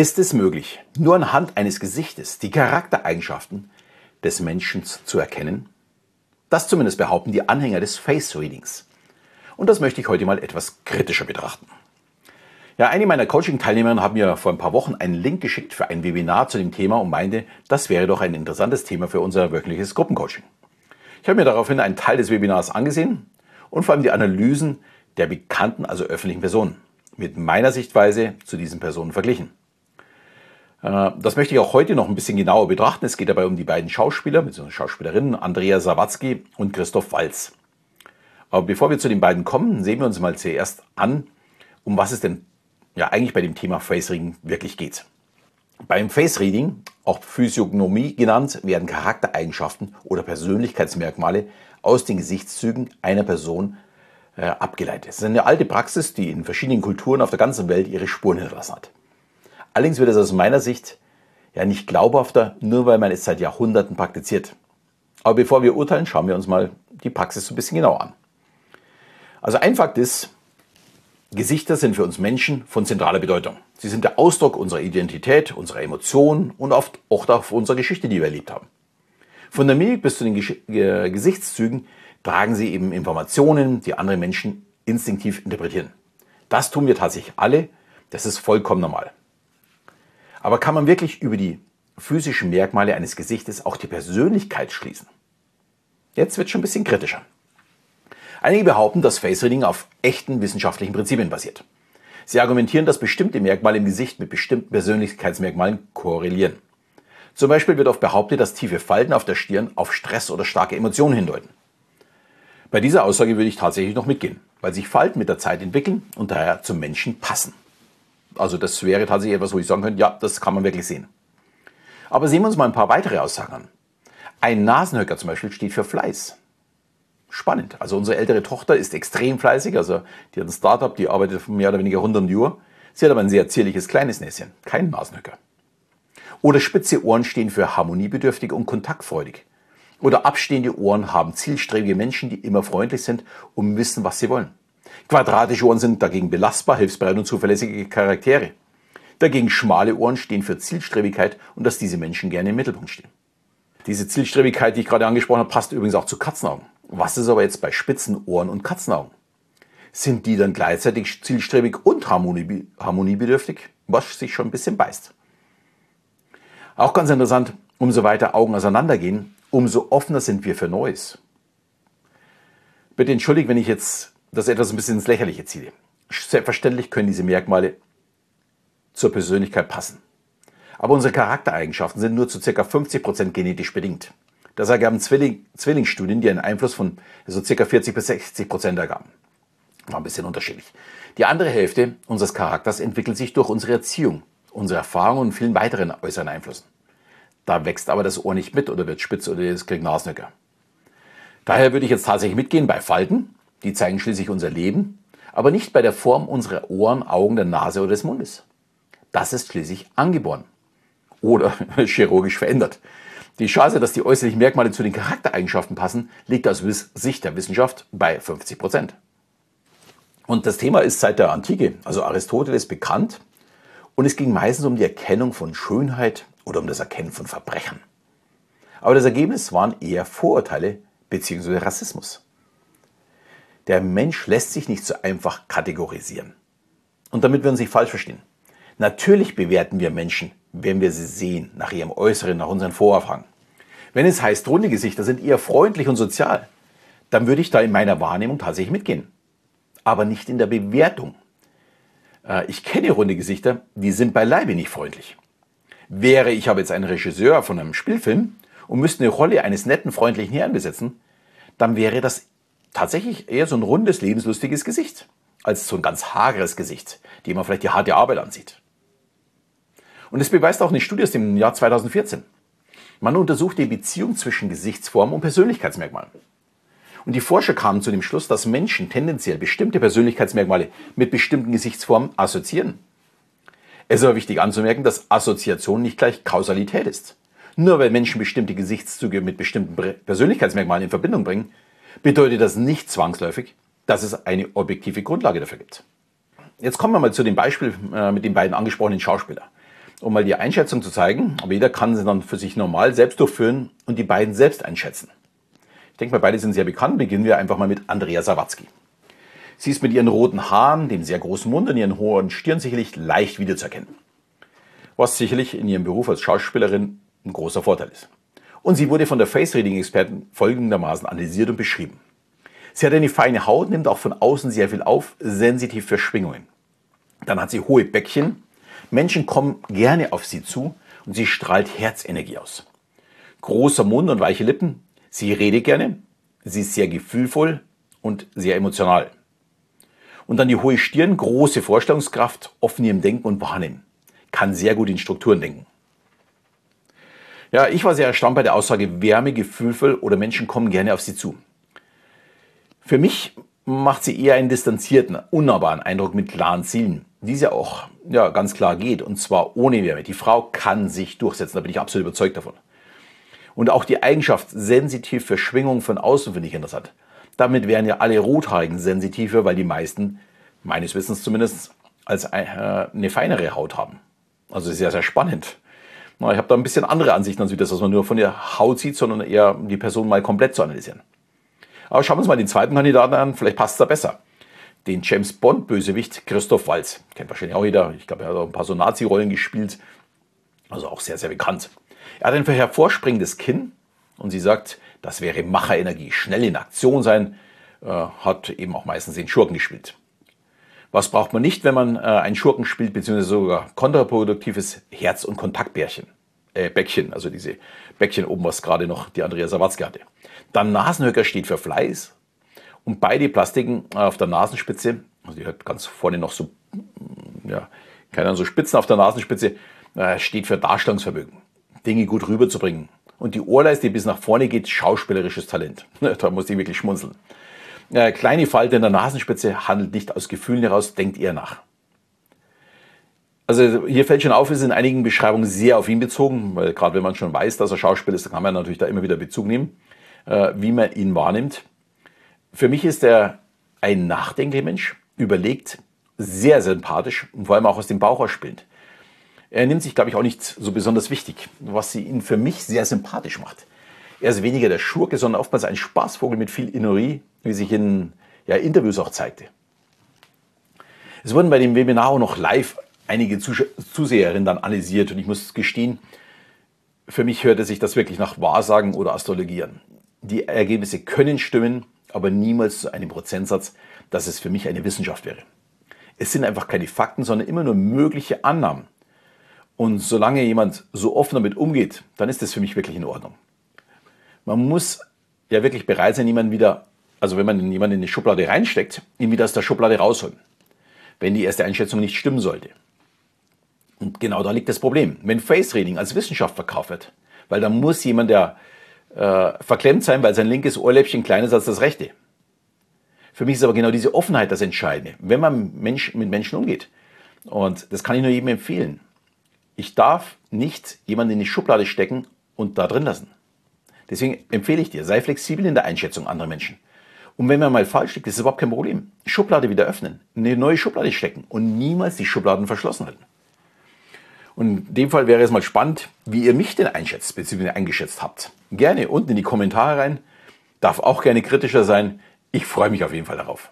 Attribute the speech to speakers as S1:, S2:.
S1: Ist es möglich, nur anhand eines Gesichtes die Charaktereigenschaften des Menschen zu erkennen? Das zumindest behaupten die Anhänger des Face Readings. Und das möchte ich heute mal etwas kritischer betrachten. Ja, eine meiner Coaching-Teilnehmerinnen hat mir vor ein paar Wochen einen Link geschickt für ein Webinar zu dem Thema und meinte, das wäre doch ein interessantes Thema für unser wöchentliches Gruppencoaching. Ich habe mir daraufhin einen Teil des Webinars angesehen und vor allem die Analysen der bekannten, also öffentlichen Personen mit meiner Sichtweise zu diesen Personen verglichen. Äh, das möchte ich auch heute noch ein bisschen genauer betrachten. Es geht dabei um die beiden Schauspieler bzw. Schauspielerinnen Andrea Sawatzki und Christoph Walz. Aber bevor wir zu den beiden kommen, sehen wir uns mal zuerst an, um was es denn ja eigentlich bei dem Thema Face Reading wirklich geht. Beim Face Reading, auch Physiognomie genannt, werden Charaktereigenschaften oder Persönlichkeitsmerkmale aus den Gesichtszügen einer Person äh, abgeleitet. Es ist eine alte Praxis, die in verschiedenen Kulturen auf der ganzen Welt ihre Spuren hinterlassen hat. Allerdings wird es aus meiner Sicht ja nicht glaubhafter, nur weil man es seit Jahrhunderten praktiziert. Aber bevor wir urteilen, schauen wir uns mal die Praxis so ein bisschen genauer an. Also ein Fakt ist, Gesichter sind für uns Menschen von zentraler Bedeutung. Sie sind der Ausdruck unserer Identität, unserer Emotionen und oft auch unserer Geschichte, die wir erlebt haben. Von der Mimik bis zu den Gesch äh, Gesichtszügen tragen sie eben Informationen, die andere Menschen instinktiv interpretieren. Das tun wir tatsächlich alle, das ist vollkommen normal. Aber kann man wirklich über die physischen Merkmale eines Gesichtes auch die Persönlichkeit schließen? Jetzt wird es schon ein bisschen kritischer. Einige behaupten, dass Face Reading auf echten wissenschaftlichen Prinzipien basiert. Sie argumentieren, dass bestimmte Merkmale im Gesicht mit bestimmten Persönlichkeitsmerkmalen korrelieren. Zum Beispiel wird oft behauptet, dass tiefe Falten auf der Stirn auf Stress oder starke Emotionen hindeuten. Bei dieser Aussage würde ich tatsächlich noch mitgehen, weil sich Falten mit der Zeit entwickeln und daher zum Menschen passen. Also das wäre tatsächlich etwas, wo ich sagen könnte, ja, das kann man wirklich sehen. Aber sehen wir uns mal ein paar weitere Aussagen an. Ein Nasenhöcker zum Beispiel steht für Fleiß spannend. Also unsere ältere Tochter ist extrem fleißig, also die hat ein Startup, die arbeitet mehr oder weniger 100 Uhr. Sie hat aber ein sehr zierliches kleines Näschen, kein Nasenhöcker. Oder spitze Ohren stehen für harmoniebedürftig und kontaktfreudig. Oder abstehende Ohren haben zielstrebige Menschen, die immer freundlich sind und wissen, was sie wollen. Quadratische Ohren sind dagegen belastbar, hilfsbereit und zuverlässige Charaktere. Dagegen schmale Ohren stehen für Zielstrebigkeit und dass diese Menschen gerne im Mittelpunkt stehen. Diese Zielstrebigkeit, die ich gerade angesprochen habe, passt übrigens auch zu Katzenaugen. Was ist aber jetzt bei spitzen Ohren und Katzenaugen? Sind die dann gleichzeitig zielstrebig und harmonie, harmoniebedürftig? Was sich schon ein bisschen beißt. Auch ganz interessant, umso weiter Augen auseinandergehen, umso offener sind wir für Neues. Bitte entschuldigt, wenn ich jetzt das etwas ein bisschen ins Lächerliche ziehe. Selbstverständlich können diese Merkmale zur Persönlichkeit passen. Aber unsere Charaktereigenschaften sind nur zu ca. 50% genetisch bedingt. Das ergaben Zwilling, Zwillingsstudien, die einen Einfluss von so circa 40 bis 60 Prozent ergaben. War ein bisschen unterschiedlich. Die andere Hälfte unseres Charakters entwickelt sich durch unsere Erziehung, unsere Erfahrungen und vielen weiteren äußeren Einflüssen. Da wächst aber das Ohr nicht mit oder wird spitz oder es kriegt Nasenhöcker. Daher würde ich jetzt tatsächlich mitgehen bei Falten, die zeigen schließlich unser Leben, aber nicht bei der Form unserer Ohren, Augen, der Nase oder des Mundes. Das ist schließlich angeboren oder chirurgisch verändert. Die Chance, dass die äußerlichen Merkmale zu den Charaktereigenschaften passen, liegt aus Sicht der Wissenschaft bei 50 Prozent. Und das Thema ist seit der Antike, also Aristoteles, bekannt. Und es ging meistens um die Erkennung von Schönheit oder um das Erkennen von Verbrechern. Aber das Ergebnis waren eher Vorurteile bzw. Rassismus. Der Mensch lässt sich nicht so einfach kategorisieren. Und damit wir uns nicht falsch verstehen. Natürlich bewerten wir Menschen, wenn wir sie sehen, nach ihrem Äußeren, nach unseren Vorerfahrungen. Wenn es heißt, runde Gesichter sind eher freundlich und sozial, dann würde ich da in meiner Wahrnehmung tatsächlich mitgehen. Aber nicht in der Bewertung. Äh, ich kenne runde Gesichter, die sind beileibe nicht freundlich. Wäre ich aber jetzt ein Regisseur von einem Spielfilm und müsste eine Rolle eines netten, freundlichen Herrn besetzen, dann wäre das tatsächlich eher so ein rundes, lebenslustiges Gesicht, als so ein ganz hageres Gesicht, dem man vielleicht die harte Arbeit ansieht. Und das beweist auch eine Studie aus dem Jahr 2014. Man untersucht die Beziehung zwischen Gesichtsform und Persönlichkeitsmerkmalen. Und die Forscher kamen zu dem Schluss, dass Menschen tendenziell bestimmte Persönlichkeitsmerkmale mit bestimmten Gesichtsformen assoziieren. Es ist aber wichtig anzumerken, dass Assoziation nicht gleich Kausalität ist. Nur weil Menschen bestimmte Gesichtszüge mit bestimmten Persönlichkeitsmerkmalen in Verbindung bringen, bedeutet das nicht zwangsläufig, dass es eine objektive Grundlage dafür gibt. Jetzt kommen wir mal zu dem Beispiel äh, mit den beiden angesprochenen Schauspielern. um mal die Einschätzung zu zeigen. Aber jeder kann sie dann für sich normal selbst durchführen und die beiden selbst einschätzen. Ich denke mal, beide sind sehr bekannt. Beginnen wir einfach mal mit Andrea Sawatzki. Sie ist mit ihren roten Haaren, dem sehr großen Mund und ihren hohen Stirn sicherlich leicht wiederzuerkennen. Was sicherlich in ihrem Beruf als Schauspielerin ein großer Vorteil ist. Und sie wurde von der Face-Reading-Experten folgendermaßen analysiert und beschrieben. Sie hat eine feine Haut, nimmt auch von außen sehr viel auf, sensitiv für Schwingungen. Dann hat sie hohe Bäckchen. Menschen kommen gerne auf sie zu und sie strahlt Herzenergie aus. Großer Mund und weiche Lippen. Sie redet gerne. Sie ist sehr gefühlvoll und sehr emotional. Und dann die hohe Stirn, große Vorstellungskraft, offen im Denken und Wahrnehmen. Kann sehr gut in Strukturen denken. Ja, ich war sehr erstaunt bei der Aussage Wärme, gefühlvoll oder Menschen kommen gerne auf sie zu. Für mich macht sie eher einen distanzierten, unnahbaren Eindruck mit klaren Zielen, die sie auch ja, ganz klar geht, und zwar ohne Wärme. Die Frau kann sich durchsetzen, da bin ich absolut überzeugt davon. Und auch die Eigenschaft, sensitiv für Schwingungen von außen, finde ich interessant. Damit wären ja alle Rothaarigen sensitiver, weil die meisten, meines Wissens zumindest, als äh, eine feinere Haut haben. Also sehr, sehr spannend. Ich habe da ein bisschen andere Ansichten als das, was man nur von der Haut sieht, sondern eher die Person mal komplett zu analysieren. Aber schauen wir uns mal den zweiten Kandidaten an, vielleicht passt da besser. Den James Bond-Bösewicht Christoph Walz. Kennt wahrscheinlich auch jeder. Ich glaube, er hat auch ein paar so Nazi-Rollen gespielt. Also auch sehr, sehr bekannt. Er hat ein hervorspringendes Kinn und sie sagt, das wäre Macherenergie, schnell in Aktion sein, äh, hat eben auch meistens den Schurken gespielt. Was braucht man nicht, wenn man äh, einen Schurken spielt, beziehungsweise sogar kontraproduktives Herz- und Kontaktbärchen? Äh, Bäckchen, also diese Bäckchen oben, was gerade noch die Andrea Sawatzki hatte. Dann Nasenhöcker steht für Fleiß. Und beide Plastiken auf der Nasenspitze, also die hat ganz vorne noch so, ja, keine Ahnung, so Spitzen auf der Nasenspitze, äh, steht für Darstellungsvermögen. Dinge gut rüberzubringen. Und die Ohrleiste, die bis nach vorne geht, schauspielerisches Talent. da muss ich wirklich schmunzeln. Äh, kleine Falte in der Nasenspitze handelt nicht aus Gefühlen heraus, denkt eher nach. Also hier fällt schon auf, ist in einigen Beschreibungen sehr auf ihn bezogen, weil gerade wenn man schon weiß, dass er Schauspieler ist, dann kann man natürlich da immer wieder Bezug nehmen, äh, wie man ihn wahrnimmt. Für mich ist er ein nachdenklicher Mensch, überlegt, sehr sympathisch und vor allem auch aus dem Bauch ausspielend. Er nimmt sich, glaube ich, auch nicht so besonders wichtig, was ihn für mich sehr sympathisch macht. Er ist weniger der Schurke, sondern oftmals ein Spaßvogel mit viel Innerie, wie sich in ja, Interviews auch zeigte. Es wurden bei dem Webinar auch noch live einige Zuseherinnen dann analysiert und ich muss gestehen, für mich hörte sich das wirklich nach Wahrsagen oder Astrologie an. Die Ergebnisse können stimmen, aber niemals zu einem Prozentsatz, dass es für mich eine Wissenschaft wäre. Es sind einfach keine Fakten, sondern immer nur mögliche Annahmen. Und solange jemand so offen damit umgeht, dann ist das für mich wirklich in Ordnung. Man muss ja wirklich bereit sein, jemanden wieder, also wenn man jemanden in die Schublade reinsteckt, ihn wieder aus der Schublade rausholen. Wenn die erste Einschätzung nicht stimmen sollte. Und genau da liegt das Problem. Wenn Face Reading als Wissenschaft verkauft wird, weil da muss jemand, der äh, verklemmt sein, weil sein linkes Ohrläppchen kleiner ist als das rechte. Für mich ist aber genau diese Offenheit das Entscheidende, wenn man Mensch, mit Menschen umgeht. Und das kann ich nur jedem empfehlen. Ich darf nicht jemanden in die Schublade stecken und da drin lassen. Deswegen empfehle ich dir, sei flexibel in der Einschätzung anderer Menschen. Und wenn man mal falsch liegt, ist es überhaupt kein Problem. Schublade wieder öffnen, eine neue Schublade stecken und niemals die Schubladen verschlossen halten. Und in dem Fall wäre es mal spannend, wie ihr mich denn einschätzt, bzw. eingeschätzt habt. Gerne unten in die Kommentare rein. Darf auch gerne kritischer sein. Ich freue mich auf jeden Fall darauf.